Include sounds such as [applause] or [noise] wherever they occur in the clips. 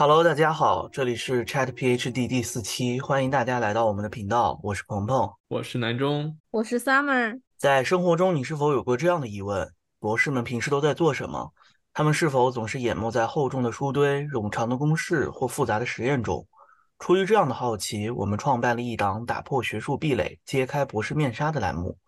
Hello，大家好，这里是 Chat PhD 第四期，欢迎大家来到我们的频道，我是鹏鹏，我是南中，我是 Summer。在生活中，你是否有过这样的疑问：博士们平时都在做什么？他们是否总是淹没在厚重的书堆、冗长的公式或复杂的实验中？出于这样的好奇，我们创办了一档打破学术壁垒、揭开博士面纱的栏目。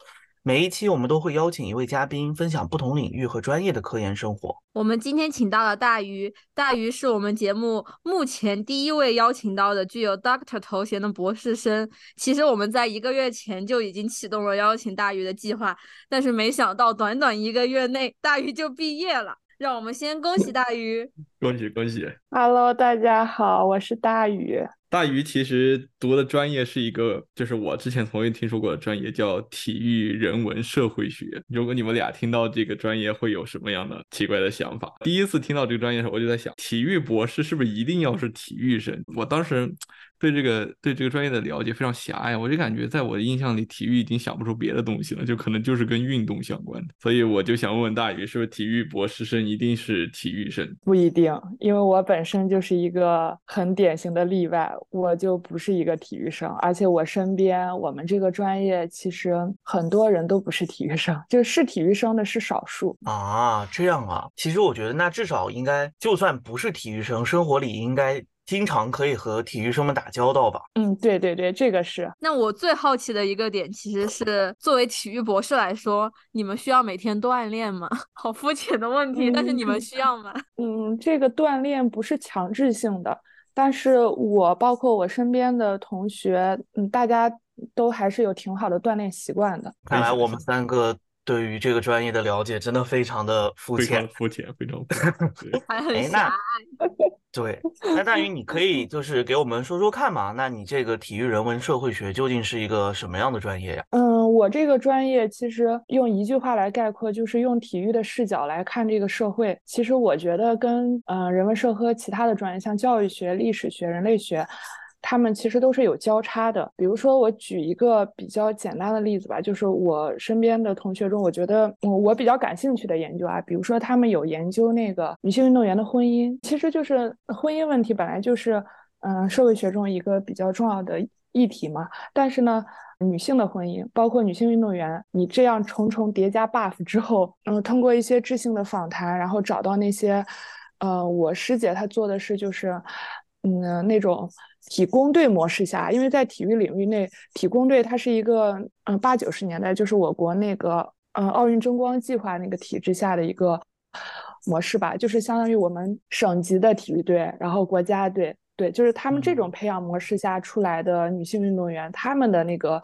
每一期我们都会邀请一位嘉宾分享不同领域和专业的科研生活。我们今天请到了大鱼，大鱼是我们节目目前第一位邀请到的具有 Doctor 头衔的博士生。其实我们在一个月前就已经启动了邀请大鱼的计划，但是没想到短短一个月内，大鱼就毕业了。让我们先恭喜大鱼，恭喜恭喜！Hello，大家好，我是大鱼。大鱼其实读的专业是一个，就是我之前从未听说过的专业，叫体育人文社会学。如果你们俩听到这个专业，会有什么样的奇怪的想法？第一次听到这个专业的时候，我就在想，体育博士是不是一定要是体育生？我当时。对这个对这个专业的了解非常狭隘，我就感觉在我的印象里，体育已经想不出别的东西了，就可能就是跟运动相关的。所以我就想问问大宇，是不是体育博士生一定是体育生？不一定，因为我本身就是一个很典型的例外，我就不是一个体育生，而且我身边我们这个专业其实很多人都不是体育生，就是体育生的是少数啊。这样啊，其实我觉得那至少应该，就算不是体育生，生活里应该。经常可以和体育生们打交道吧？嗯，对对对，这个是。那我最好奇的一个点，其实是作为体育博士来说，你们需要每天锻炼吗？[laughs] 好肤浅的问题，但是你们需要吗？嗯，这个锻炼不是强制性的，但是我包括我身边的同学，嗯，大家都还是有挺好的锻炼习惯的。看来我们三个对于这个专业的了解真的非常的肤浅，肤浅，非常。[laughs] 还很狭隘。[laughs] 对，那大鱼，你可以就是给我们说说看嘛？那你这个体育人文社会学究竟是一个什么样的专业呀？嗯，我这个专业其实用一句话来概括，就是用体育的视角来看这个社会。其实我觉得跟嗯人文社科其他的专业，像教育学、历史学、人类学。他们其实都是有交叉的。比如说，我举一个比较简单的例子吧，就是我身边的同学中，我觉得我我比较感兴趣的研究啊，比如说他们有研究那个女性运动员的婚姻，其实就是婚姻问题本来就是嗯社会学中一个比较重要的议题嘛。但是呢，女性的婚姻，包括女性运动员，你这样重重叠加 buff 之后，嗯，通过一些质性的访谈，然后找到那些，呃，我师姐她做的是就是，嗯，那种。体工队模式下，因为在体育领域内，体工队它是一个嗯八九十年代就是我国那个嗯奥运争光计划那个体制下的一个模式吧，就是相当于我们省级的体育队，然后国家队，对，就是他们这种培养模式下出来的女性运动员，他们的那个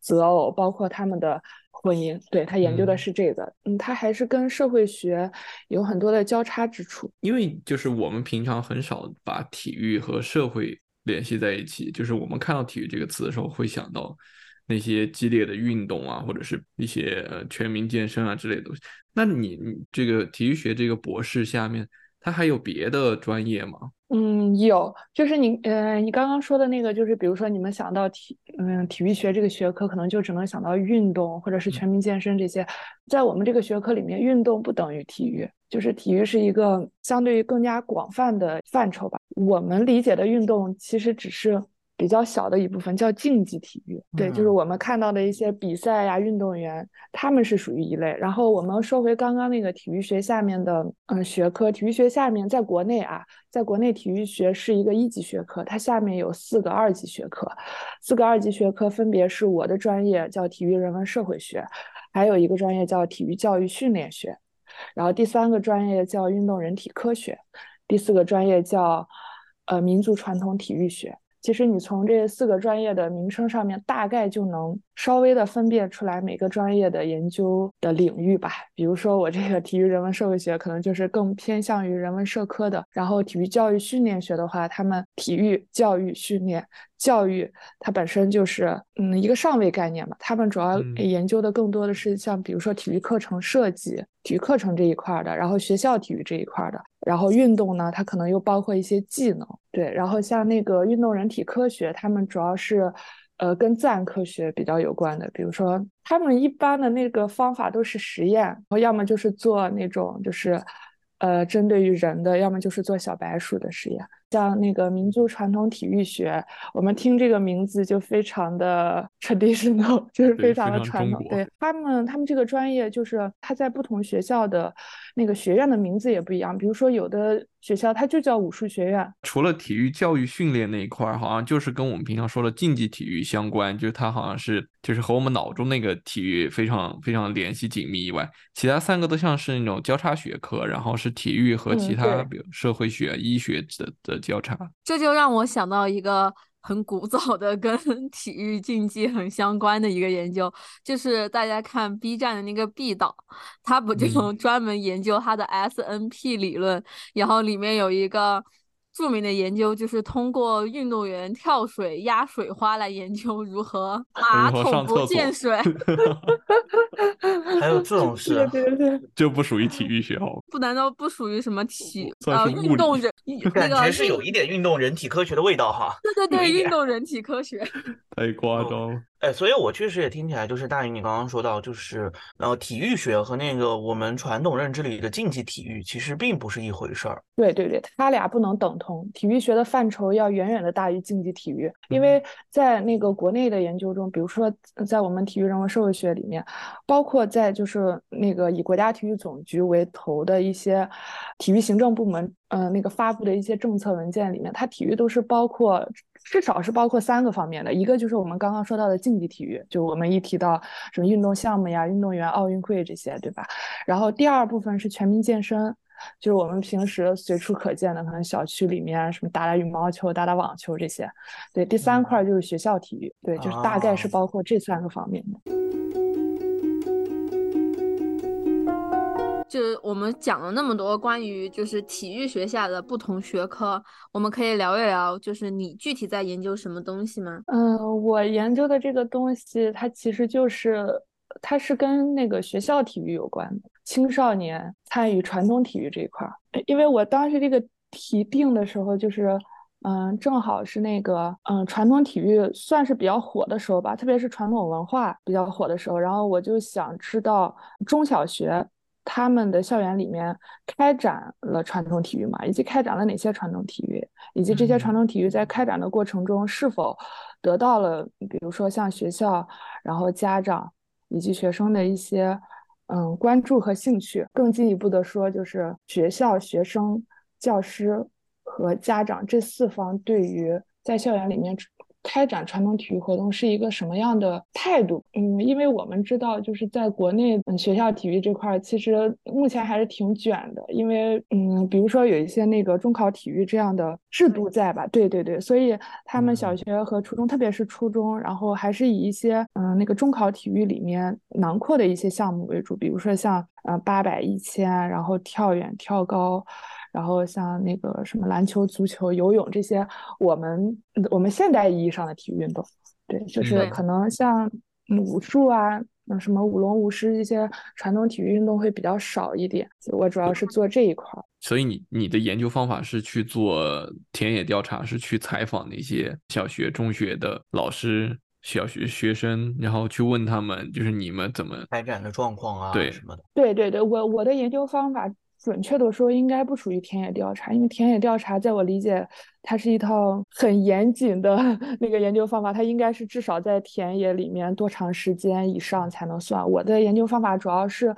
择偶，包括他们的婚姻，对他研究的是这个，嗯，他还是跟社会学有很多的交叉之处，因为就是我们平常很少把体育和社会。联系在一起，就是我们看到体育这个词的时候，会想到那些激烈的运动啊，或者是一些呃全民健身啊之类的东西。那你这个体育学这个博士下面，它还有别的专业吗？嗯，有，就是你，呃，你刚刚说的那个，就是比如说你们想到体，嗯，体育学这个学科，可能就只能想到运动或者是全民健身这些。在我们这个学科里面，运动不等于体育，就是体育是一个相对于更加广泛的范畴吧。我们理解的运动，其实只是。比较小的一部分叫竞技体育，对，就是我们看到的一些比赛呀，运动员他们是属于一类。然后我们说回刚刚那个体育学下面的嗯学科，体育学下面在国内啊，在国内体育学是一个一级学科，它下面有四个二级学科，四个二级学科分别是我的专业叫体育人文社会学，还有一个专业叫体育教育训练学，然后第三个专业叫运动人体科学，第四个专业叫呃民族传统体育学。其实你从这四个专业的名称上面，大概就能稍微的分辨出来每个专业的研究的领域吧。比如说我这个体育人文社会学，可能就是更偏向于人文社科的；然后体育教育训练学的话，他们体育教育训练。教育它本身就是嗯一个上位概念嘛，他们主要研究的更多的是像比如说体育课程设计、体育课程这一块的，然后学校体育这一块的，然后运动呢，它可能又包括一些技能，对，然后像那个运动人体科学，他们主要是呃跟自然科学比较有关的，比如说他们一般的那个方法都是实验，然后要么就是做那种就是呃针对于人的，要么就是做小白鼠的实验。像那个民族传统体育学，我们听这个名字就非常的 [laughs] traditional，[laughs] 就是非常的传统。对他们，他们这个专业就是他在不同学校的那个学院的名字也不一样，比如说有的学校它就叫武术学院，除了体育教育训练那一块儿，好像就是跟我们平常说的竞技体育相关，就是它好像是就是和我们脑中那个体育非常非常联系紧密以外，其他三个都像是那种交叉学科，然后是体育和其他嗯比如社会学、医学的的交叉。这就让我想到一个很古早的跟 [laughs] 体育竞技很相关的一个研究，就是大家看 B 站的那个 B 导，他不就嗯专门研究他的 SNP 理论，然后里面有一个。著名的研究就是通过运动员跳水压水花来研究如何 [laughs] 马桶不见水。[laughs] 还有这种事啊，对对对，就不属于体育学好？不难道不属于什么体呃运动人那感觉是有一点运动人体科学的味道哈。对对对运动人体科学。太夸张了。哎，所以我确实也听起来，就是大宇你刚刚说到，就是呃，体育学和那个我们传统认知里的竞技体育其实并不是一回事儿。对对对，它俩不能等同，体育学的范畴要远远的大于竞技体育，因为在那个国内的研究中，比如说在我们体育人文社会学里面，包括在就是那个以国家体育总局为头的一些体育行政部门，呃，那个发布的一些政策文件里面，它体育都是包括至少是包括三个方面的，一个就是我们刚刚说到的竞技体育，就我们一提到什么运动项目呀、运动员、奥运会这些，对吧？然后第二部分是全民健身。就是我们平时随处可见的，可能小区里面什么打打羽毛球、打打网球这些。对，第三块就是学校体育，对，就是大概是哦包括这三个方面的。就是我们讲了那么多关于就是体育学下的不同学科，我们可以聊一聊，就是你具体在研究什么东西吗？嗯，我研究的这个东西，它其实就是它是跟那个学校体育有关的，青少年参与传统体育这一块儿。因为我当时这个题定的时候，就是嗯，正好是那个嗯传统体育算是比较火的时候吧，特别是传统文化比较火的时候，然后我就想知道中小学。他们的校园里面开展了传统体育嘛，以及开展了哪些传统体育，以及这些传统体育在开展的过程中是否得到了，比如说像学校，然后家长以及学生的一些嗯关注和兴趣。更进一步的说，就是学校、学生、教师和家长这四方对于在校园里面开展传统体育活动是一个什么样的态度？嗯，因为我们知道，就是在国内，嗯，学校体育这块儿其实目前还是挺卷的，因为嗯，比如说有一些那个中考体育这样的制度在吧？对对对，所以他们小学和初中，特别是初中，然后还是以一些嗯那个中考体育里面囊括的一些项目为主，比如说像呃八百、一千，然后跳远、跳高。然后像那个什么篮球、足球、游泳这些，我们我们现代意义上的体育运动，对，就是可能像武术啊，嗯，什么舞龙舞狮这些传统体育运动会比较少一点。我主要是做这一块儿。所以你你的研究方法是去做田野调查，是去采访那些小学、中学的老师、小学学生，然后去问他们，就是你们怎么开展的状况啊对什么的。对对对，我我的研究方法。准确的说，应该不属于田野调查，因为田野调查在我理解，它是一套很严谨的 [laughs] 那个研究方法，它应该是至少在田野里面多长时间以上才能算。我的研究方法主要是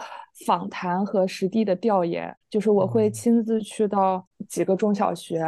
访谈和实地的调研，就是我会亲自去到几个中小学，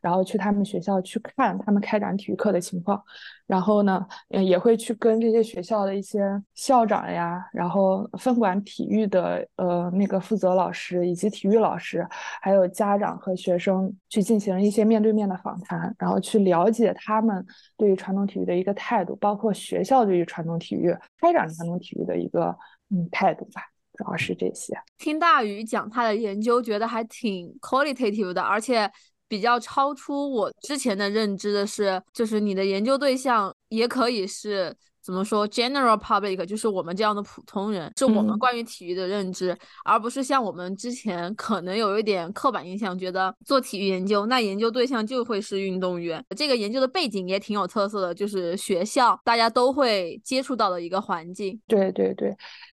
然后去他们学校去看他们开展体育课的情况，然后呢，也会去跟这些学校的一些校长呀，然后分管体育的呃那个负责老师以及体育老师，还有家长和学生去进行一些面对面的访谈，然后去了解他们对于传统体育的一个态度，包括学校对于传统体育开展传统体育的一个嗯态度吧。主要是这些。听大宇讲他的研究，觉得还挺 qualitative 的，而且比较超出我之前的认知的是，就是你的研究对象也可以是怎么说 general public，就是我们这样的普通人，是我们嗯关于体育的认知，而不是像我们之前可能有一点刻板印象，觉得做体育研究，那研究对象就会是运动员。这个研究的背景也挺有特色的，就是学校大家都会接触到的一个环境。对对对，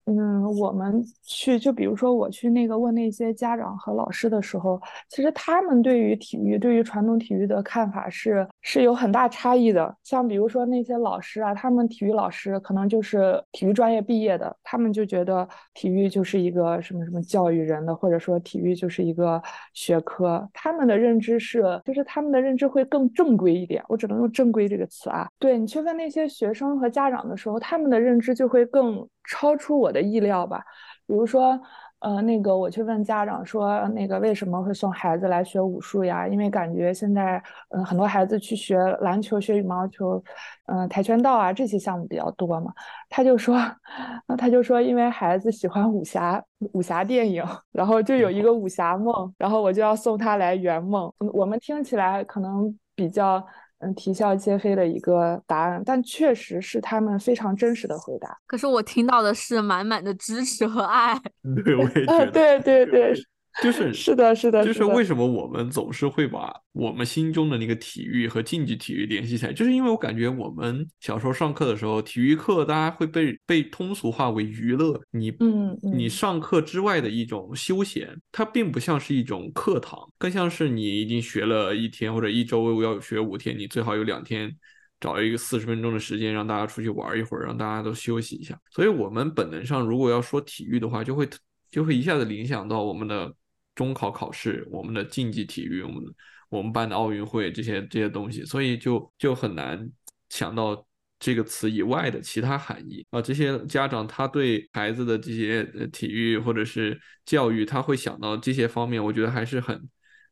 嗯，我们去，就比如说我去那个问那些家长和老师的时候，其实他们对于体育，对于传统体育的看法是是有很大差异的。像比如说那些老师啊，他们体育老师可能就是体育专业毕业的，他们就觉得体育就是一个什么什么教育人的，或者说体育就是一个学科。他们的认知是，就是他们的认知会更正规一点。我只能用正规这个词啊。对你去问那些学生和家长的时候，他们的认知就会更。超出我的意料吧，比如说，呃，那个我去问家长说，那个为什么会送孩子来学武术呀？因为感觉现在，嗯，很多孩子去学篮球、学羽毛球，嗯，跆拳道啊这些项目比较多嘛。他就说，[laughs] 那他就说，因为孩子喜欢武侠武侠电影，然后就有一个武侠梦，然后我就要送他来圆梦。我们听起来可能比较。嗯，啼笑皆非的一个答案，但确实是他们非常真实的回答。可是我听到的是满满的支持和爱。[laughs] 对，我也觉得。对对对。就是是的，是的，就是为什么我们总是会把我们心中的那个体育和竞技体育联系起来，就是因为我感觉我们小时候上课的时候，体育课大家会被被通俗化为娱乐，你嗯，你上课之外的一种休闲，它并不像是一种课堂，更像是你已经学了一天或者一周要学五天，你最好有两天找一个四十分钟的时间让大家出去玩一会儿，让大家都休息一下。所以，我们本能上如果要说体育的话，就会就会一下子联想到我们的。中考考试，我们的竞技体育，我们我们办的奥运会这些这些东西，所以就就很难想到这个词以外的其他含义啊。这些家长他对孩子的这些体育或者是教育，他会想到这些方面，我觉得还是很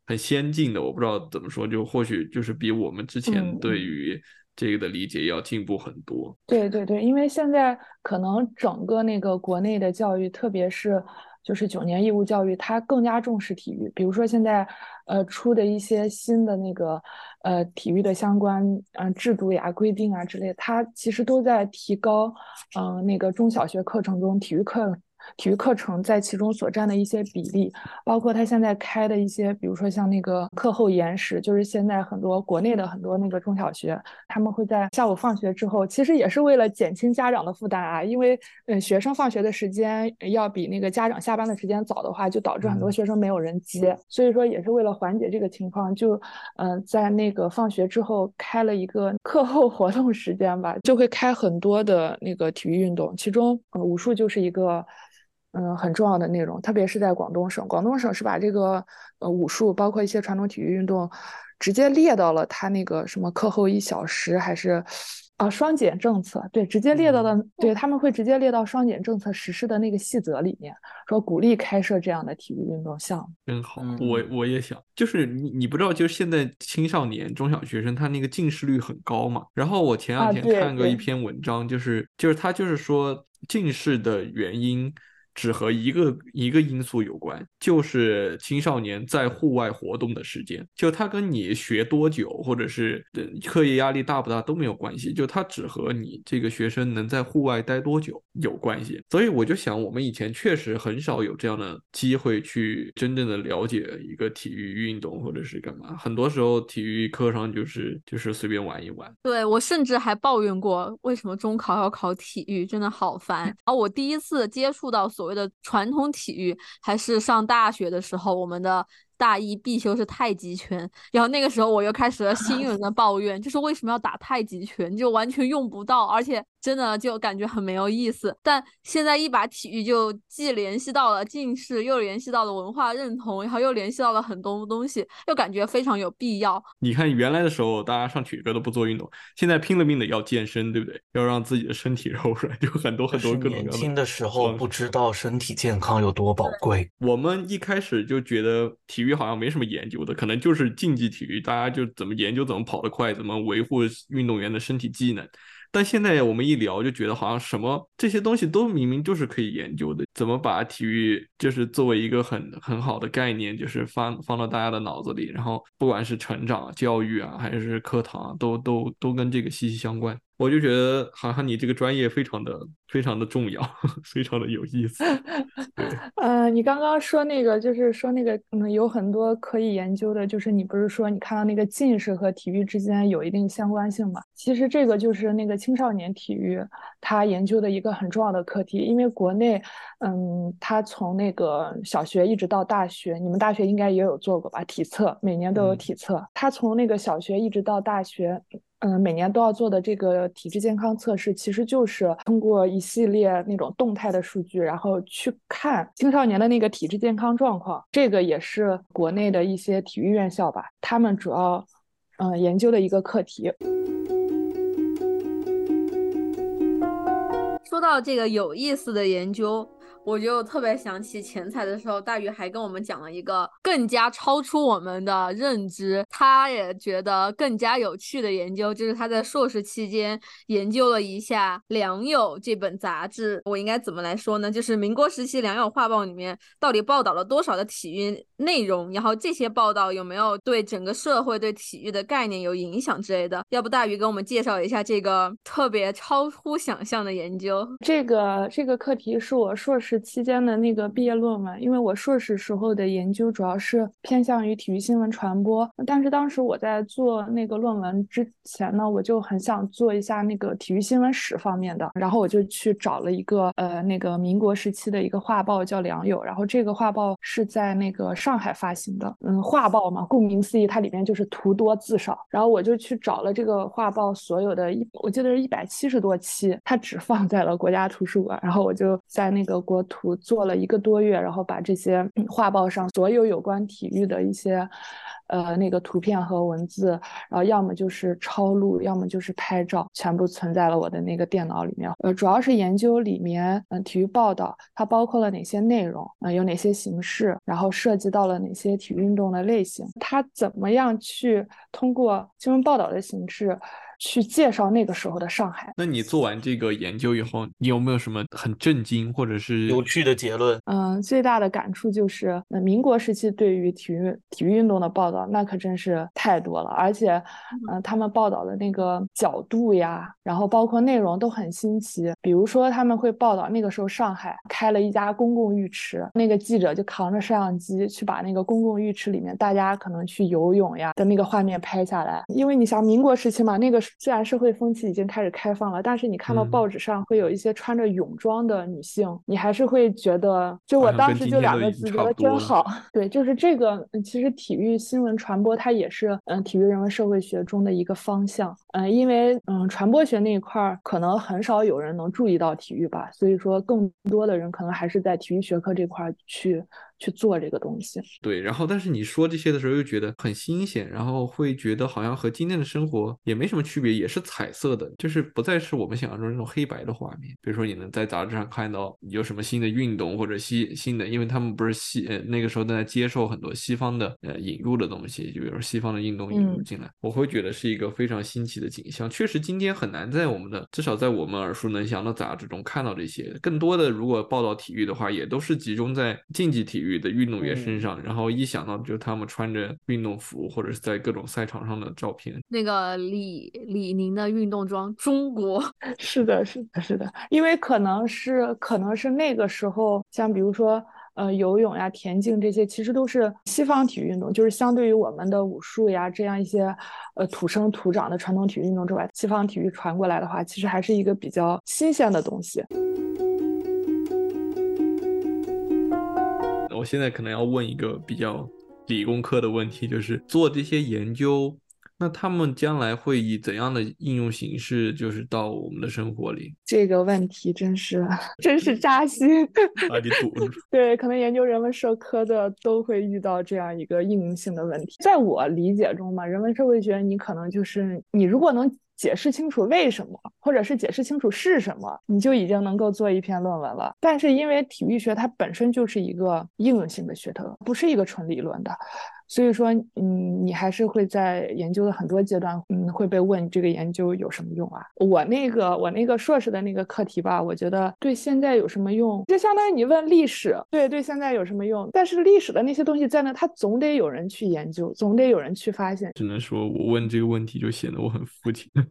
很先进的。我不知道怎么说，就或许就是比我们之前对于这个的理解要进步很多。对对对，因为现在可能整个那个国内的教育，特别是。就是九年义务教育，它更加重视体育。比如说现在，呃，出的一些新的那个，呃，体育的相关，嗯，制度呀、规定啊之类，它其实都在提高，嗯，那个中小学课程中体育课。体育课程在其中所占的一些比例，包括他现在开的一些，比如说像那个课后延时，就是现在很多国内的很多那个中小学，他们会在下午放学之后，其实也是为了减轻家长的负担啊，因为嗯学生放学的时间要比那个家长下班的时间早的话，就导致很多学生没有人接，所以说也是为了缓解这个情况，就嗯在那个放学之后开了一个课后活动时间吧，就会开很多的那个体育运动，其中呃武术就是一个。嗯，很重要的内容，特别是在广东省，广东省是把这个呃武术，包括一些传统体育运动，直接列到了他那个什么课后一小时，还是啊双减政策，对，直接列到了，对。他们会直接列到双减政策实施的那个细则里面，说鼓励开设这样的体育运动项目。真好，我我也想，就是你你不知道，就是现在青少年、中小学生他那个近视率很高嘛，然后我前两天看过一篇文章，就是就是他就是说近视的原因。只和一个一个因素有关，就是青少年在户外活动的时间，就他跟你学多久，或者是课业压力大不大都没有关系，就他只和你这个学生能在户外待多久有关系。所以我就想，我们以前确实很少有这样的机会去真正的了解一个体育运动或者是干嘛，很多时候体育课上就是就是随便玩一玩。对我甚至还抱怨过，为什么中考要考体育，真的好烦。然后我第一次接触到所。所谓的传统体育，还是上大学的时候，我们的。大一必修是太极拳，然后那个时候我又开始了新一轮的抱怨，就是为什么要打太极拳，就完全用不到，而且真的就感觉很没有意思。但现在一把体育就既联系到了近视，又联系到了文化认同，然后又联系到了很多东西，又感觉非常有必要。你看原来的时候，大家上体育课都不做运动，现在拼了命的要健身，对不对？要让自己的身体柔软，就很多很多各种各样。年轻的时候不知道身体健康有多宝贵。我们一开始就觉得体育好像没什么研究的，可能就是竞技体育，大家就怎么研究怎么跑得快，怎么维护运动员的身体机能。但现在我们一聊，就觉得好像什么这些东西都明明就是可以研究的，怎么把体育就是作为一个很很好的概念，就是放放到大家的脑子里，然后不管是成长、教育啊，还是课堂，都都都跟这个息息相关。我就觉得好像你这个专业非常的非常的重要，[laughs] 非常的有意思。[laughs] 呃，你刚刚说那个，就是说那个，嗯，有很多可以研究的，就是你不是说你看到那个近视和体育之间有一定相关性吗？其实这个就是那个青少年体育他研究的一个很重要的课题，因为国内，嗯，他从那个小学一直到大学，你们大学应该也有做过吧？体测每年都有体测，他从那个小学一直到大学。嗯，每年都要做的这个体质健康测试，其实就是通过一系列那种动态的数据，然后去看青少年的那个体质健康状况。这个也是国内的一些体育院校吧，他们主要嗯研究的一个课题。说到这个有意思的研究。我就特别想起前彩的时候，大鱼还跟我们讲了一个更加超出我们的认知，他也觉得更加有趣的研究，就是他在硕士期间研究了一下《良友》这本杂志。我应该怎么来说呢？就是民国时期《良友画报》里面到底报道了多少的体育内容，然后这些报道有没有对整个社会对体育的概念有影响之类的？要不大鱼给我们介绍一下这个特别超乎想象的研究？这个这个课题是我硕士。期间的那个毕业论文，因为我硕士时候的研究主要是偏向于体育新闻传播，但是当时我在做那个论文之前呢，我就很想做一下那个体育新闻史方面的，然后我就去找了一个呃那个民国时期的一个画报叫《良友》，然后这个画报是在那个上海发行的，嗯，画报嘛，顾名思义，它里面就是图多字少，然后我就去找了这个画报所有的一，我记得是一百七十多期，它只放在了国家图书馆，然后我就在那个国。图做了一个多月，然后把这些画报上所有有关体育的一些，呃，那个图片和文字，然后要么就是抄录，要么就是拍照，全部存在了我的那个电脑里面。呃，主要是研究里面，嗯，体育报道它包括了哪些内容，嗯，有哪些形式，然后涉及到了哪些体育运动的类型，它怎么样去通过新闻报道的形式。去介绍那个时候的上海。那你做完这个研究以后，你有没有什么很震惊或者是有趣的结论？嗯，最大的感触就是，那民国时期对于体育体育运动的报道，那可真是太多了，而且，嗯，他们报道的那个角度呀，然后包括内容都很新奇。比如说，他们会报道那个时候上海开了一家公共浴池，那个记者就扛着摄像机去把那个公共浴池里面大家可能去游泳呀的那个画面拍下来。因为你想，民国时期嘛，那个。虽然社会风气已经开始开放了，但是你看到报纸上会有一些穿着泳装的女性，你还是会觉得，就我当时就两个字，觉得真好。对，就是这个，其实体育新闻传播它也是，嗯，体育人文社会学中的一个方向。嗯，因为嗯，传播学那一块儿可能很少有人能注意到体育吧，所以说更多的人可能还是在体育学科这块儿去。去做这个东西，对，然后但是你说这些的时候又觉得很新鲜，然后会觉得好像和今天的生活也没什么区别，也是彩色的，就是不再是我们想象中那种黑白的画面。比如说你能在杂志上看到有什么新的运动或者新新的，因为他们不是西呃那个时候正在接受很多西方的呃引入的东西，就比如说西方的运动引入进来，我会觉得是一个非常新奇的景象。确实今天很难在我们的至少在我们耳熟能详的杂志中看到这些，更多的如果报道体育的话，也都是集中在竞技体育。的运动员身上，然后一想到就他们穿着运动服或者是在各种赛场上的照片，那个李李宁的运动装，中国。[laughs] 是的，是的，是的，因为可能是可能是那个时候，像比如说呃游泳呀、田径这些，其实都是西方体育运动，就是相对于我们的武术呀这样一些呃土生土长的传统体育运动之外，西方体育传过来的话，其实还是一个比较新鲜的东西。我现在可能要问一个比较理工科的问题，就是做这些研究，那他们将来会以怎样的应用形式，就是到我们的生活里？这个问题真是真是扎心。啊，你赌？对，可能研究人文社科的都会遇到这样一个应用性的问题。在我理解中嘛，人文社会学你可能就是你如果能。解释清楚为什么，或者是解释清楚是什么，你就已经能够做一篇论文了。但是因为体育学它本身就是一个应用性的学科，不是一个纯理论的，所以说，嗯，你还是会在研究的很多阶段，嗯，会被问这个研究有什么用啊？我那个我那个硕士的那个课题吧，我觉得对现在有什么用，就相当于你问历史，对对，现在有什么用？但是历史的那些东西在那，它总得有人去研究，总得有人去发现。只能说我问这个问题就显得我很肤浅。[laughs]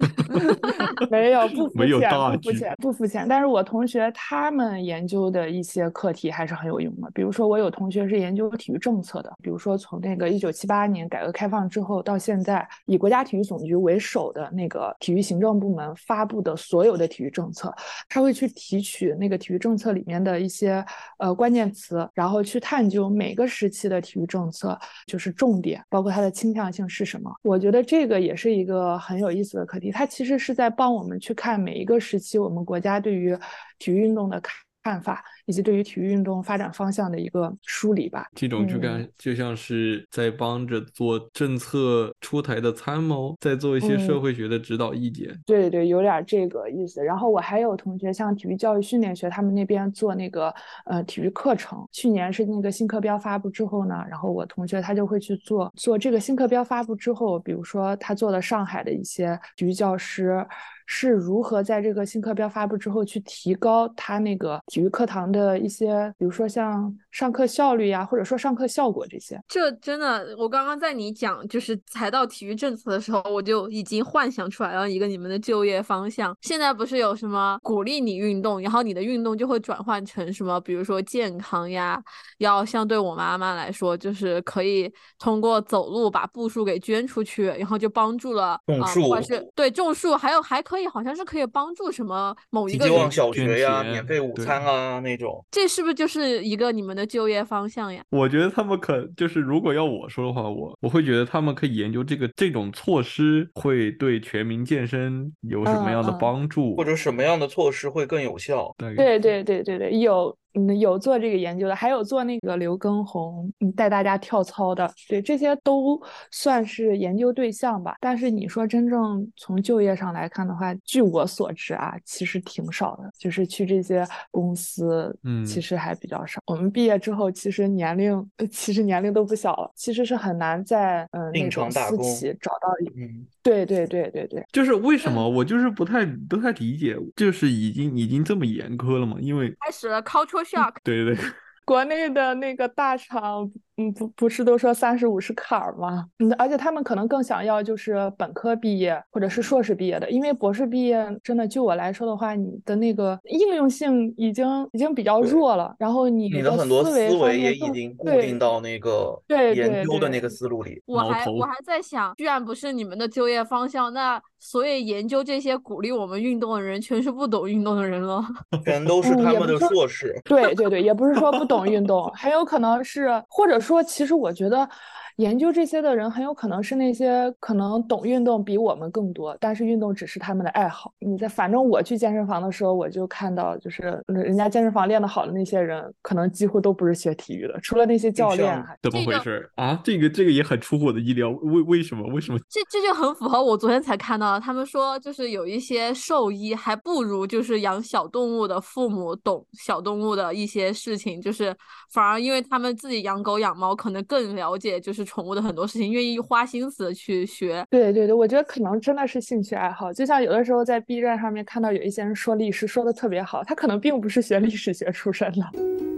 [laughs] 没有不肤没有浅，不肤浅，不肤浅。但是我同学他们研究的一些课题还是很有用的。比如说，我有同学是研究体育政策的，比如说从那个一九七八年改革开放之后到现在，以国家体育总局为首的那个体育行政部门发布的所有的体育政策，他会去提取那个体育政策里面的一些呃关键词，然后去探究每个时期的体育政策就是重点，包括它的倾向性是什么。我觉得这个也是一个很有意思的课题，它其实是在帮我们去看每一个时期我们国家对于体育运动的看看法，以及对于体育运动发展方向的一个梳理吧。这种就感嗯就像是在帮着做政策出台的参谋，在做一些社嗯会学的指导意见。对对，有点儿这个意思。然后我还有同学，像体育教育训练学，他们那边做那个呃体育课程。去年是那个新课标发布之后呢，然后我同学他就会去做做这个新课标发布之后，比如说他做了上海的一些体育教师。是如何在这个新课标发布之后去提高他那个体育课堂的一些，比如说像上课效率呀，或者说上课效果这些。这真的，我刚刚在你讲就是才到体育政策的时候，我就已经幻想出来了一个你们的就业方向。现在不是有什么鼓励你运动，然后你的运动就会转换成什么，比如说健康呀，要相对我妈妈来说，就是可以通过走路把步数给捐出去，然后就帮助了不管树是对种树，还有还可以好像是可以帮助什么某一个人。济旺小学呀，钱免费午餐啊那种。这是不是就是一个你们的就业方向呀？我觉得他们可就是，如果要我说的话，我我会觉得他们可以研究这个这种措施会对全民健身有什么样的嗯嗯帮助，或者什么样的措施会更有效？对对对对对，有嗯有做这个研究的，还有做那个刘畊宏嗯带大家跳操的，对，这些都算是研究对象吧。但是你说真正从就业上来看的话，据我所知啊，其实挺少的，就是去这些公司，嗯其实还比较少。我们毕业之后，其实年龄呃其实年龄都不小了，其实是很难在嗯、那种私企找到一。嗯，对对对对对，就是为什么我就是不太不太理解，就是已经已经这么严苛了嘛？因为开始了 culture shock，对对对，[laughs] 国内的那个大厂，嗯，不不是都说三十五是坎儿吗？嗯，而且他们可能更想要就是本科毕业或者是硕士毕业的，因为博士毕业真的就我来说的话，你的那个应用性已经已经比较弱了，然后你你的很多思维也已经固定到那个研究的那个思路里。我还我还在想，居然不是你们的就业方向，那所以研究这些鼓励我们运动的人，全是不懂运动的人了。全都是他们的硕士。对对对，也不是说不懂运动，很有可能是，或者说，其实我觉得研究这些的人很有可能是那些可能懂运动比我们更多，但是运动只是他们的爱好。你在，反正我去健身房的时候，我就看到，就是人家健身房练得好的那些人，可能几乎都不是学体育的，除了那些教练。怎么回事儿啊？这个这个也很出乎我的意料，为为什么为什么？这这就很符合我昨天才看到的，他们说就是有一些兽医还不如就是养小动物的父母懂小动物的一些事情，就是反而因为他们自己养狗养猫，可能更了解就是宠物的很多事情，愿意花心思去学。对对对，我觉得可能真的是兴趣爱好，就像有的时候在 B 站上面看到有一些人说历史说的特别好，他可能并不是学历史学出身的。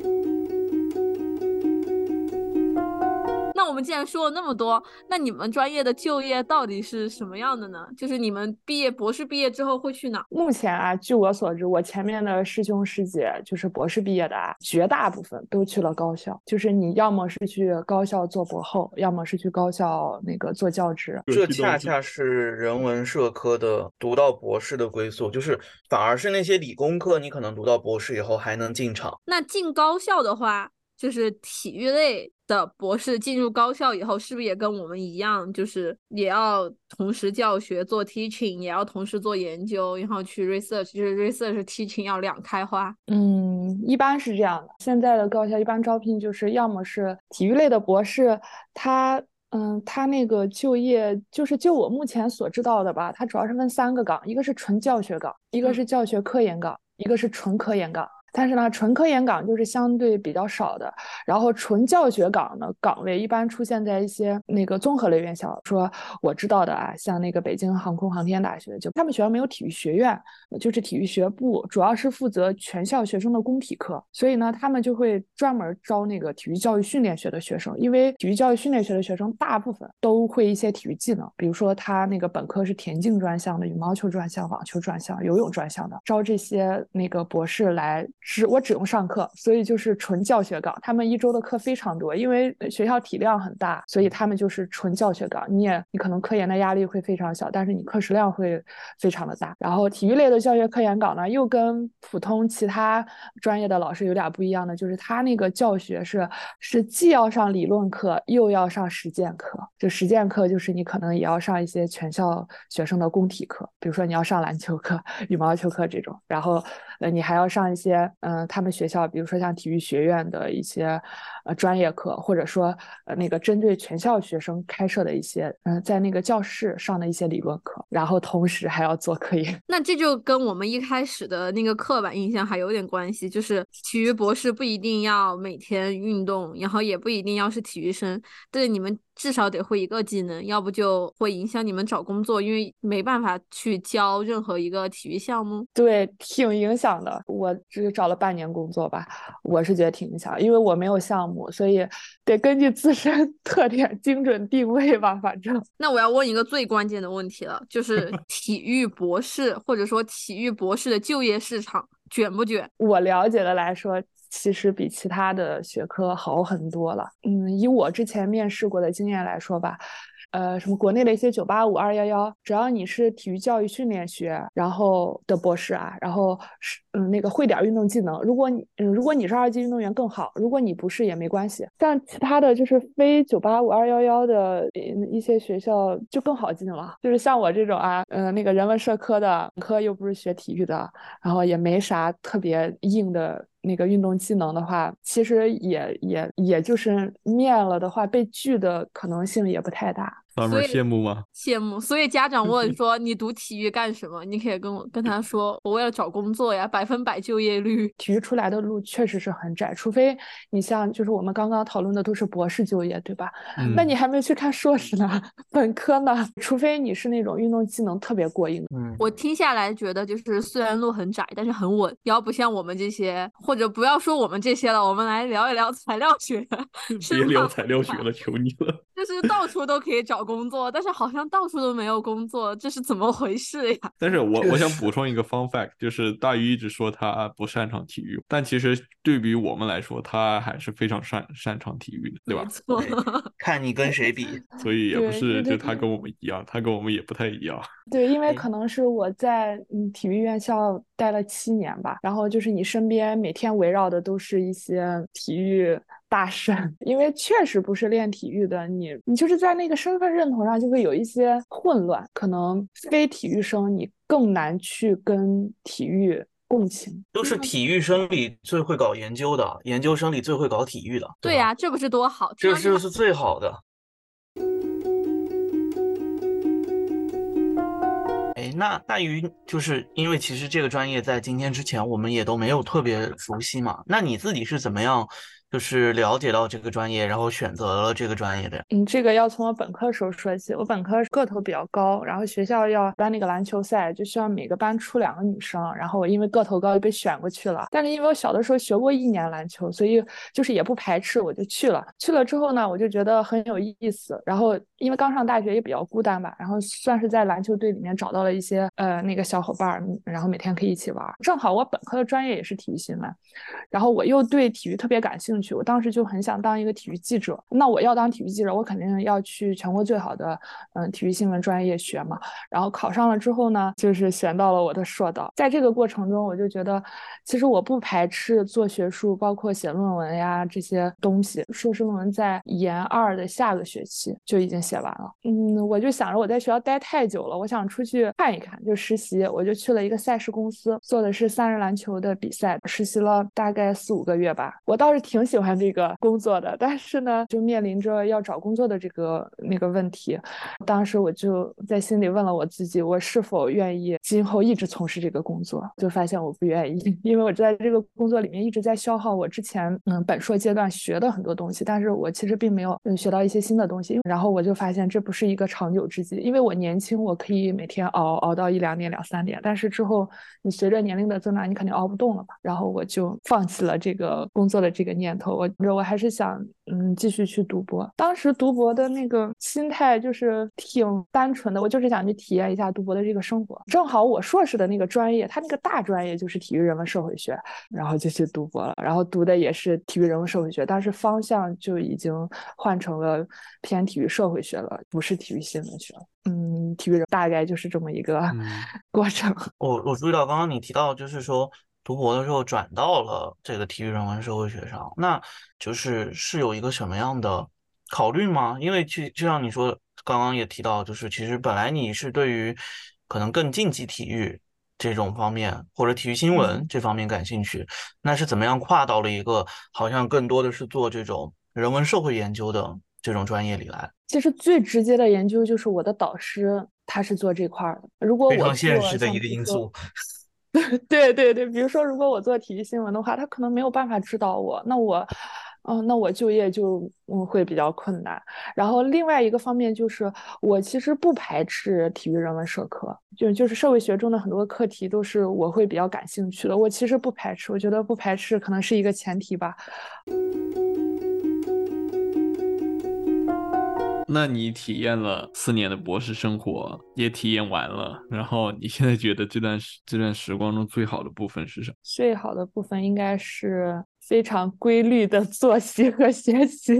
们既然说了那么多，那你们专业的就业到底是什么样的呢？就是你们毕业博士毕业之后会去哪？目前啊，据我所知，我前面的师兄师姐就是博士毕业的啊，绝大部分都去了高校。就是你要么是去高校做博后，要么是去高校那个做教职。这这恰恰是人文社科的读到博士的归宿，就是反而是那些理工科，你可能读到博士以后还能进厂。那进高校的话，就是体育类的博士进入高校以后，是不是也跟我们一样，就是也要同时教学做 teaching，也要同时做研究，然后去 research，就是 research teaching 要两开花。嗯，一般是这样的。现在的高校一般招聘就是要么是体育类的博士，他嗯，他那个就业就是就我目前所知道的吧，他主要是分三个岗，一个是纯教学岗，一个嗯是教学科研岗，一个是纯科研岗。但是呢，纯科研岗就是相对比较少的。然后纯教学岗呢，岗位一般出现在一些那个综合类院校。说我知道的啊，像那个北京航空航天大学，就他们学校没有体育学院，就是体育学部，主要是负责全校学生的工体课。所以呢，他们就会专门招那个体育教育训练学的学生，因为体育教育训练学的学生大部分都会一些体育技能，比如说他那个本科是田径专项的，羽毛球专项、网球专项、游泳专项的，招这些那个博士来只我只用上课，所以就是纯教学岗。他们一周的课非常多，因为学校体量很大，所以他们就是纯教学岗。你也你可能科研的压力会非常小，但是你课时量会非常的大。然后体育类的教学科研岗呢，又跟普通其他专业的老师有点不一样的，就是他那个教学是是既要上理论课，又要上实践课。就实践课就是你可能也要上一些全校学生的工体课，比如说你要上篮球课、羽毛球课这种，然后呃你还要上一些嗯他们学校，比如说像体育学院的一些呃专业课，或者说呃那个针对全校学生开设的一些嗯在那个教室上的一些理论课，然后同时还要做科研。[laughs] 那这就跟我们一开始的那个刻板印象还有点关系，就是体育博士不一定要每天运动，然后也不一定要是体育生，对你们。至少得会一个技能，要不就会影响你们找工作，因为没办法去教任何一个体育项目。对，挺影响的。我只找了半年工作吧，我是觉得挺影响，因为我没有项目，所以得根据自身 [laughs] 特点精准定位吧。反正，那我要问一个最关键的问题了，就是 [laughs] 体育博士或者说体育博士的就业市场卷不卷？我了解的来说。其实比其他的学科好很多了。嗯，以我之前面试过的经验来说吧。呃，什么国内的一些九八五二幺幺，只要你是体育教育训练学然后的博士啊，然后是嗯那个会点运动技能，如果你嗯如果你是二级运动员更好，如果你不是也没关系。像其他的就是非九八五二幺幺的一些学校就更好进了，就是像我这种啊，嗯那个人文社科的科又不是学体育的，然后也没啥特别硬的那个运动技能的话，其实也也也就是面了的话被拒的可能性也不太大。他们羡慕吗？[laughs] 羡慕。所以家长问说：“你读体育干什么？”你可以跟我跟他说：“我为了找工作呀，百分百就业率。”体育出来的路确实是很窄，除非你像就是我们刚刚讨论的都是博士就业，对吧？那你还没去看硕士呢，[laughs] 本科呢？除非你是那种运动技能特别过硬。嗯，我听下来觉得就是虽然路很窄，但是很稳。要不像我们这些，或者不要说我们这些了，我们来聊一聊材料学。[laughs] 别聊材料学了，求你了。就是到处都可以找工作，但是好像到处都没有工作，这是怎么回事呀？[laughs] 但是我我想补充一个 fun fact，就是大鱼一直说他不擅长体育，但其实对比我们来说，他还是非常擅擅长体育的，对吧？没错，看你跟谁比，[laughs] 所以也不是就他跟我们一样，他跟我们也不太一样。对，因为可能是我在嗯体育院校待了七年吧，然后就是你身边每天围绕的都是一些体育。大神，[laughs] 因为确实不是练体育的，你你就是在那个身份认同上就会有一些混乱，可能非体育生你更难去跟体育共情。都是体育生里最会搞研究的，研究生里最会搞体育的。对呀，这不是多好？这就是最好的。哎，那大于就是因为其实这个专业在今天之前我们也都没有特别熟悉嘛，那你自己是怎么样？就是了解到这个专业，然后选择了这个专业的。嗯，这个要从我本科时候说起。我本科个头比较高，然后学校要办那个篮球赛，就需要每个班出两个女生。然后我因为个头高就被选过去了。但是因为我小的时候学过一年篮球，所以就是也不排斥，我就去了。去了之后呢，我就觉得很有意思。然后因为刚上大学也比较孤单吧，然后算是在篮球队里面找到了一些呃那个小伙伴，然后每天可以一起玩。正好我本科的专业也是体育新闻，然后我又对体育特别感兴趣。我当时就很想当一个体育记者，那我要当体育记者，我肯定要去全国最好的嗯体育新闻专业学嘛。然后考上了之后呢，就是选到了我的硕导。在这个过程中，我就觉得其实我不排斥做学术，包括写论文呀这些东西。硕士论文在研二的下个学期就已经写完了。嗯，我就想着我在学校待太久了，我想出去看一看，就实习。我就去了一个赛事公司，做的是三人篮球的比赛，实习了大概四五个月吧。我倒是挺喜。喜欢这个工作的，但是呢，就面临着要找工作的这个那个问题。当时我就在心里问了我自己，我是否愿意今后一直从事这个工作？就发现我不愿意，[laughs] 因为我在这个工作里面一直在消耗我之前嗯本硕阶段学的很多东西，但是我其实并没有嗯学到一些新的东西。然后我就发现这不是一个长久之计，因为我年轻，我可以每天熬熬到一两点、两三点，但是之后你随着年龄的增长，你肯定熬不动了吧？然后我就放弃了这个工作的这个念头。我我还是想嗯继续去读博。当时读博的那个心态就是挺单纯的，我就是想去体验一下读博的这个生活。正好我硕士的那个专业，它那个大专业就是体育人文社会学，然后就去读博了。然后读的也是体育人文社会学，但是方向就已经换成了偏体育社会学了，不是体育新闻学了。嗯，体育人大概就是这么一个 [laughs] 过程。我我注意到刚刚你提到，就是说读博的时候转到了这个体育人文社会学上，那就是是有一个什么样的考虑吗？因为就就像你说，刚刚也提到，就是其实本来你是对于可能更竞技体育这种方面或者体育新闻这方面感兴趣，那是怎么样跨到了一个好像更多的是做这种人文社会研究的这种专业里来？其实最直接的研究就是我的导师，他是做这块儿的。如果我非常现实的一个因素。[laughs] 对对对，比如说，如果我做体育新闻的话，他可能没有办法指导我，那我，嗯、那我就业就嗯会比较困难。然后另外一个方面就是，我其实不排斥体育人文社科，就就是社会学中的很多课题都是我会比较感兴趣的，我其实不排斥，我觉得不排斥可能是一个前提吧。那你体验了四年的博士生活，也体验完了，然后你现在觉得这段时这段时光中最好的部分是什么？最好的部分应该是非常规律的作息和学习。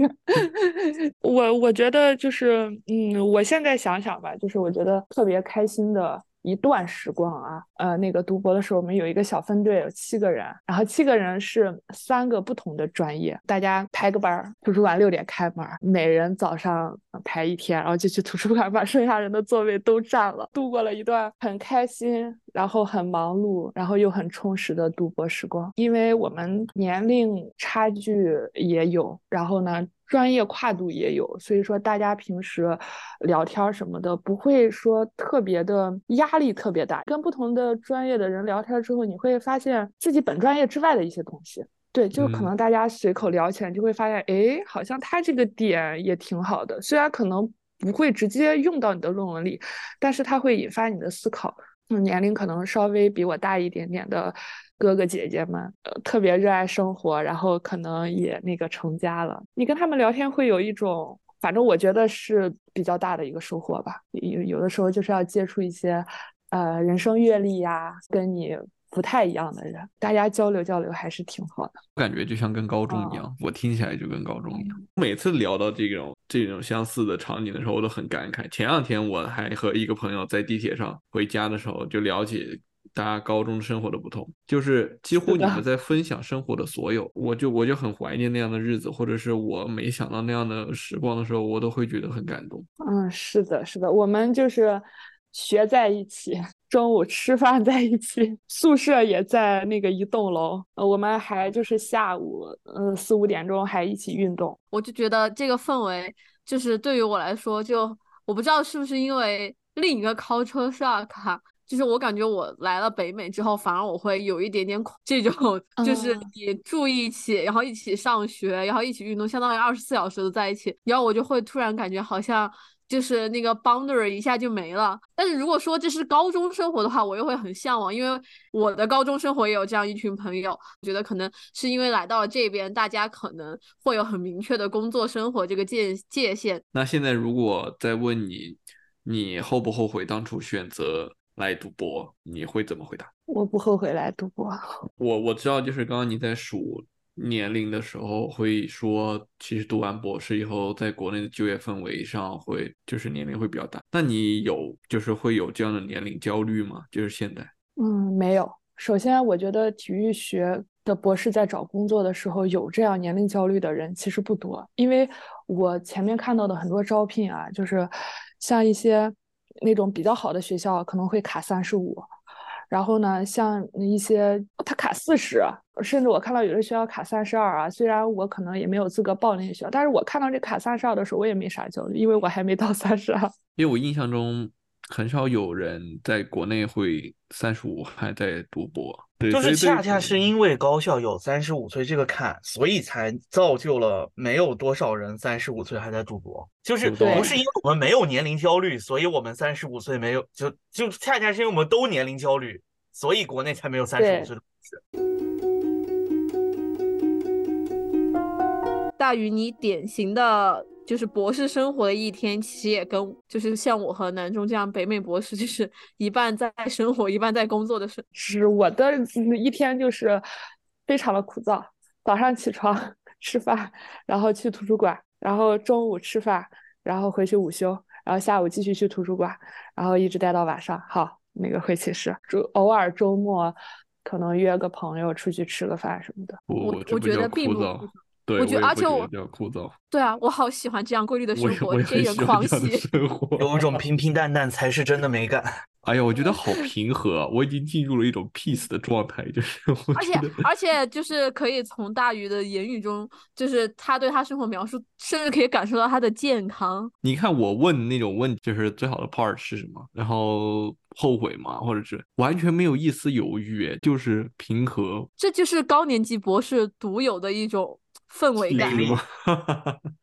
[laughs] 我我觉得就是，嗯，我现在想想吧，就是我觉得特别开心的。一段时光啊，呃，那个读博的时候，我们有一个小分队，有七个人，然后七个人是三个不同的专业，大家排个班儿，图书馆六点开门，每人早上排一天，然后就去图书馆把剩下人的座位都占了，度过了一段很开心，然后很忙碌，然后又很充实的读博时光。因为我们年龄差距也有，然后呢。专业跨度也有，所以说大家平时聊天什么的不会说特别的压力特别大。跟不同的专业的人聊天之后，你会发现自己本专业之外的一些东西。对，就可嗯能大家随口聊起来，就会发现，哎，好像他这个点也挺好的，虽然可能不会直接用到你的论文里，但是它会引发你的思考。嗯，年龄可能稍微比我大一点点的哥哥姐姐们，呃，特别热爱生活，然后可能也那个成家了。你跟他们聊天会有一种，反正我觉得是比较大的一个收获吧。有有的时候就是要接触一些，呃，人生阅历呀，跟你不太一样的人，大家交流交流还是挺好的。感觉就像跟高中一样，我听起来就跟高中一样。每次聊到这种这种相似的场景的时候，我都很感慨。前两天我还和一个朋友在地铁上回家的时候，就了解大家高中生活的不同，就是几乎你们在分享生活的所有。我就我就很怀念那样的日子，或者是我没想到那样的时光的时候，我都会觉得很感动。嗯，是的，是的，我们就是学在一起，[laughs] 中午吃饭在一起，宿舍也在那个一栋楼。呃，我们还就是下午，嗯、四五点钟还一起运动。我就觉得这个氛围，就是对于我来说，就我不知道是不是因为另一个 culture shock 哈，就是我感觉我来了北美之后，反而我会有一点点恐这种，就是嗯你住一起，然后一起上学，然后一起运动，相当于二十四小时都在一起，然后我就会突然感觉好像。就是那个 boundary 一下就没了，但是如果说这是高中生活的话，我又会很向往，因为我的高中生活也有这样一群朋友，我觉得可能是因为来到了这边，大家可能会有很明确的工作生活这个界界限。那现在如果再问你，你后不后悔当初选择来读博，你会怎么回答？我不后悔来读博。[laughs] 我我知道，就是刚刚你在数年龄的时候，会说，其实读完博士以后，在国内的就业氛围上会就是年龄会比较大。那你有就是会有这样的年龄焦虑吗？就是现在，嗯，没有。首先，我觉得体育学的博士在找工作的时候有这样年龄焦虑的人其实不多，因为我前面看到的很多招聘啊，就是像一些那种比较好的学校可能会卡三十五，然后呢，像一些他卡四十，甚至我看到有的学校卡三十二啊。虽然我可能也没有资格报那些学校，但是我看到这卡三十二的时候，我也没啥焦虑，因为我还没到三十二。因为我印象中很少有人在国内会三十五还在读博。对，就是恰恰是因为高校有三十五岁这个坎，所以才造就了没有多少人三十五岁还在读博。就是不是因为我们没有年龄焦虑，所以我们三十五岁没有，就就恰恰是因为我们都年龄焦虑，所以国内才没有三十五岁的博士。大于你典型的就是博士生活的一天，其实也跟就是像我和南中这样北美博士，就是一半在 [laughs] 生活，一半在工作的生。是我的一天就是非常的枯燥，早上起床 [laughs] 吃饭，然后去图书馆，然后中午吃饭，然后回去午休，然后下午继续去图书馆，然后一直待到晚上。好，那个回寝室，周偶尔周末可能约个朋友出去吃个饭什么的。我我觉得并不。对，我觉得而且我比较枯燥。对啊，我好喜欢这样规律的生活，这样的喜。生活。有一种平平淡淡才是真的美感。[laughs] 哎呀，我觉得好平和啊，我已经进入了一种 peace 的状态，就是我而且而且就是可以从大鱼的言语中，就是他对他生活描述，甚至可以感受到他的健康。你看我问那种问题，就是最好的 part 是什么，然后后悔吗，或者是完全没有一丝犹豫，就是平和这就是高年级博士独有的一种氛围感。[laughs]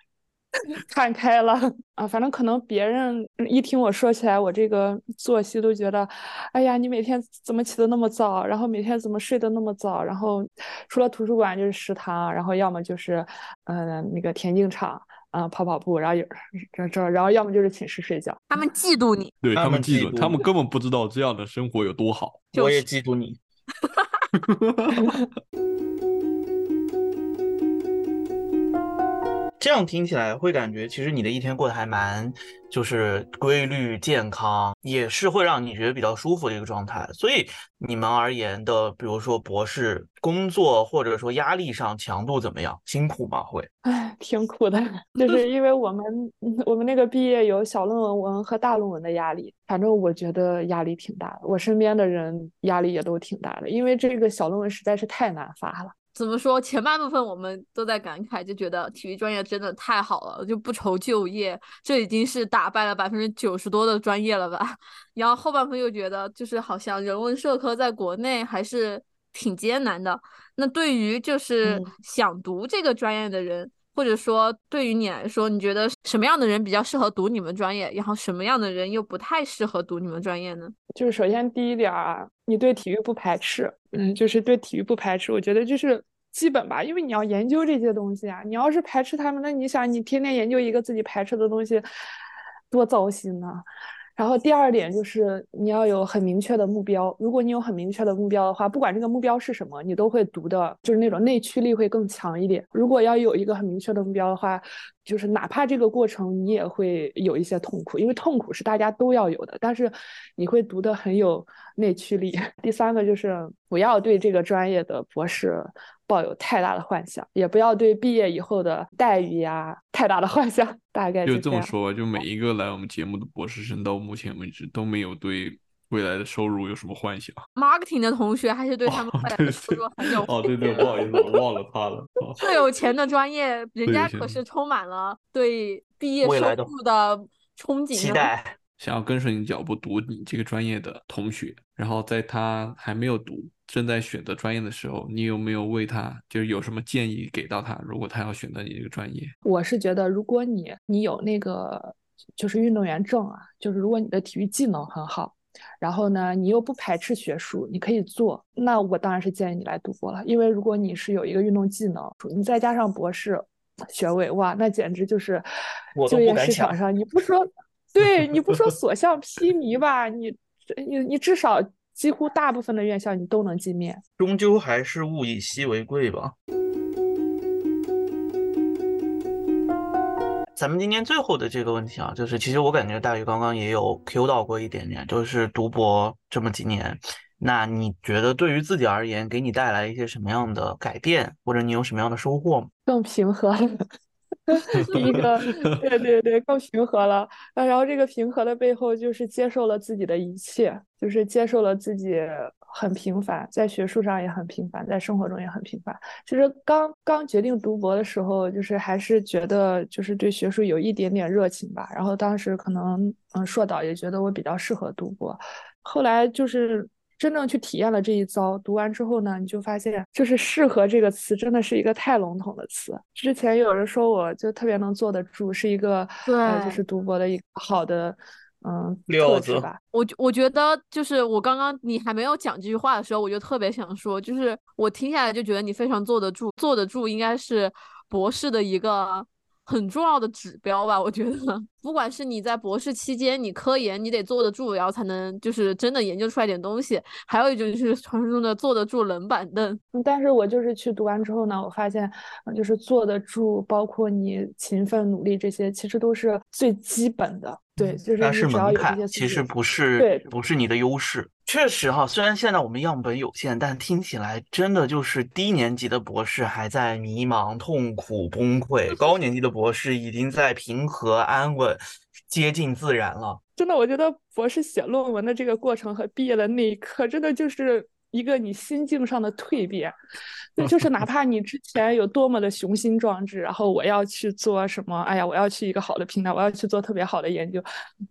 [laughs] 看开了啊，反正可能别人一听我说起来我这个作息，都觉得，哎呀，你每天怎么起的那么早，然后每天怎么睡得那么早，然后除了图书馆就是食堂，然后要么就是呃那个田径场啊、呃跑跑步，然后有这这，然后要么就是寝室睡觉。他们嫉妒你，对他们嫉妒他们根本不知道这样的生活有多好。我也嫉妒你。[laughs] 这样听起来会感觉，其实你的一天过得还蛮就是规律、健康，也是会让你觉得比较舒服的一个状态。所以你们而言的，比如说博士工作或者说压力上强度怎么样？辛苦吗？会？唉，挺苦的，[laughs] 就是因为我们我们那个毕业有小论文文和大论文的压力，反正我觉得压力挺大的。我身边的人压力也都挺大的，因为这个小论文实在是太难发了。怎么说？前半部分我们都在感慨，就觉得体育专业真的太好了，就不愁就业，这已经是打败了百分之九十多的专业了吧？[laughs] 然后后半部分又觉得，就是好像人文社科在国内还是挺艰难的。那对于就是嗯想读这个专业的人，或者说对于你来说，你觉得什么样的人比较适合读你们专业，然后什么样的人又不太适合读你们专业呢？就是首先第一点啊，你对体育不排斥，嗯，就是对体育不排斥，我觉得就是基本吧，因为你要研究这些东西啊，你要是排斥他们，那你想你天天研究一个自己排斥的东西，多糟心呐、然后第二点就是你要有很明确的目标，如果你有很明确的目标的话，不管这个目标是什么，你都会读的，就是那种内驱力会更强一点。如果要有一个很明确的目标的话，就是哪怕这个过程你也会有一些痛苦，因为痛苦是大家都要有的，但是你会读得很有内驱力。[laughs] 第三个就是不要对这个专业的博士抱有太大的幻想，也不要对毕业以后的待遇呀太大的幻想。大概就就。这么说吧，就每一个来我们节目的博士生，到目前为止都没有对未来的收入有什么幻想。marketing 的同学还是对他们哦 [laughs] 未来对的收入很有哦，对对，不好意思，我 [laughs] 忘了他了。哦最有钱的专业，[laughs] 人家可是充满了对毕业收入的憧憬的。期待。想要跟随你脚步读你这个专业的同学，然后在他还没有读，正在选择专业的时候，你有没有为他就是有什么建议给到他？如果他要选择你这个专业，我是觉得，如果你你有那个就是运动员证啊，就是如果你的体育技能很好，然后呢，你又不排斥学术，你可以做，那我当然是建议你来读博了。因为如果你是有一个运动技能，你再加上博士学位，哇，那简直就是就业不敢想市场上，你不说，对你不说所向披靡吧，你你你至少几乎大部分的院校你都能进面。终究还是物以稀为贵吧。咱们今天最后的这个问题啊，就是其实我感觉大鱼刚刚也有 Q 到过一点点，就是读博这么几年，那你觉得对于自己而言，给你带来一些什么样的改变，或者你有什么样的收获吗？更平和了。[laughs] 一个，[laughs] 对对对，更平和了。呃，然后这个平和的背后，就是接受了自己的一切，就是接受了自己很平凡，在学术上也很平凡，在生活中也很平凡。其实刚刚决定读博的时候，就是还是觉得就是对学术有一点点热情吧。然后当时可能嗯，硕导也觉得我比较适合读博。后来就是。真正去体验了这一遭，读完之后呢，你就发现，就是“适合”这个词真的是一个太笼统的词。之前有人说我就特别能坐得住，是一个对，就是读博的一个好的嗯特质吧。我我觉得就是我刚刚你还没有讲这句话的时候，我就特别想说，就是我听下来就觉得你非常坐得住，坐得住应该是博士的一个。很重要的指标吧，我觉得，不管是你在博士期间，你科研你得坐得住，然后才能就是真的研究出来点东西。还有一种就是 [laughs] 传说中的坐得住冷板凳。但是我就是去读完之后呢，我发现，就是坐得住，包括你勤奋努力这些，其实都是最基本的。对，就是但是门槛其实不是，对，不是你的优势。确实哈，虽然现在我们样本有限，但听起来真的就是低年级的博士还在迷茫、痛苦、崩溃，高年级的博士已经在平和、安稳、接近自然了。真的，我觉得博士写论文的这个过程和毕业的那一刻，真的就是。一个你心境上的蜕变，那就是哪怕你之前有多么的雄心壮志，然后我要去做什么，哎呀，我要去一个好的平台，我要去做特别好的研究，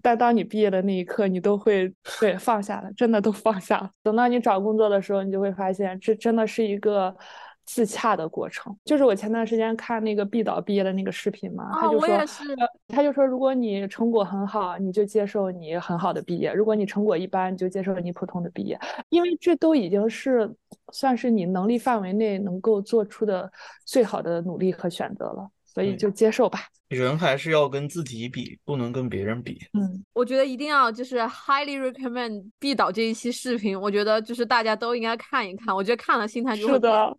但当你毕业的那一刻，你都会对放下了，真的都放下了。等到你找工作的时候，你就会发现，这真的是一个。自洽的过程，就是我前段时间看那个毕导毕业的那个视频嘛，他就说，他就说，如果你成果很好，你就接受你很好的毕业；如果你成果一般，你就接受你普通的毕业，因为这都已经是算是你能力范围内能够做出的最好的努力和选择了，所以就接受吧。人还是要跟自己比，不能跟别人比。嗯，我觉得一定要就是 highly recommend 毕导这一期视频，我觉得就是大家都应该看一看。我觉得看了心态就会。是的。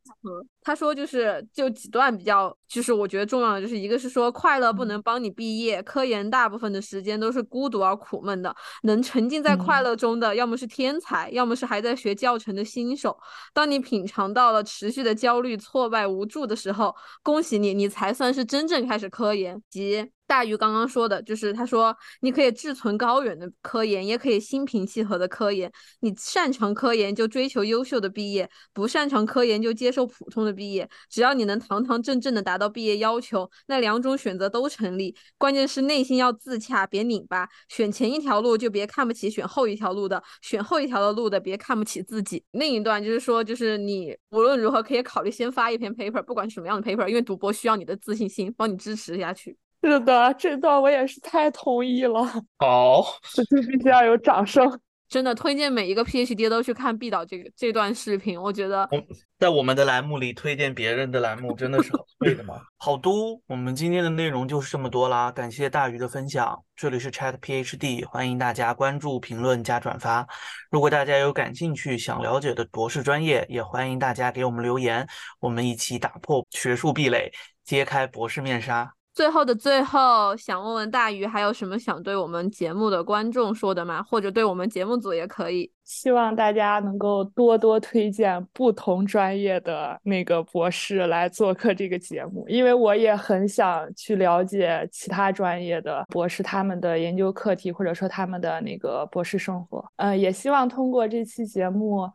他说就是就几段比较，就是我觉得重要的就是一个是说快乐不能帮你毕业，科研大部分的时间都是孤独而苦闷的。能沉浸在快乐中的，要么是天才，要么是还在学教程的新手。当你品尝到了持续的焦虑、挫败、无助的时候，恭喜你，你才算是真正开始科研。及大鱼刚刚说的，就是他说你可以志存高远的科研，也可以心平气和的科研。你擅长科研就追求优秀的毕业，不擅长科研就接受普通的毕业。只要你能堂堂正正的达到毕业要求，那两种选择都成立。关键是内心要自洽，别拧巴。选前一条路就别看不起选后一条路的，选后一条的路的别看不起自己。另一段就是说，就是你无论如何可以考虑先发一篇 paper，不管什么样的 paper，因为读博需要你的自信心，帮你支持下去。是的，这段我也是太同意了。[laughs] 好，这就必须要有掌声。真的推荐每一个 PhD 都去看毕导这个这段视频，我觉得在我们的栏目里推荐别人的栏目真的是对 [laughs] 的吗？好多，我们今天的内容就是这么多啦，感谢大鱼的分享。这里是 Chat PhD，欢迎大家关注、评论加转发。如果大家有感兴趣、想了解的博士专业，也欢迎大家给我们留言，我们一起打破学术壁垒，揭开博士面纱。最后的最后，想问问大鱼，还有什么想对我们节目的观众说的吗？或者对我们节目组也可以。希望大家能够多多推荐不同专业的那个博士来做客这个节目，因为我也很想去了解其他专业的博士他们的研究课题，或者说他们的那个博士生活。嗯，也希望通过这期节目，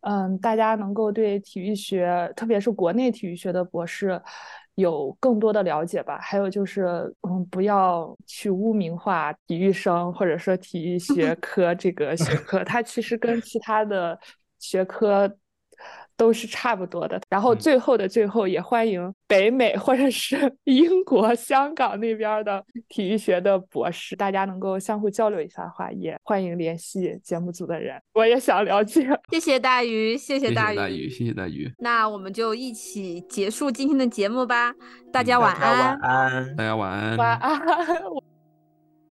嗯，大家能够对体育学，特别是国内体育学的博士。有更多的了解吧，还有就是，嗯，不要去污名化体育生或者说体育学 [laughs] 科这个学科，它其实跟其他的学科。都是差不多的。然后最后的最后，也欢迎北美或者是 [laughs] 英国、香港那边的体育学的博士，大家能够相互交流一下的话，也欢迎联系节目组的人。我也想了解。谢谢大鱼，谢谢大鱼，谢谢大鱼。那我们就一起结束今天的节目吧。大家晚安，晚安，大家晚安，晚安。[laughs]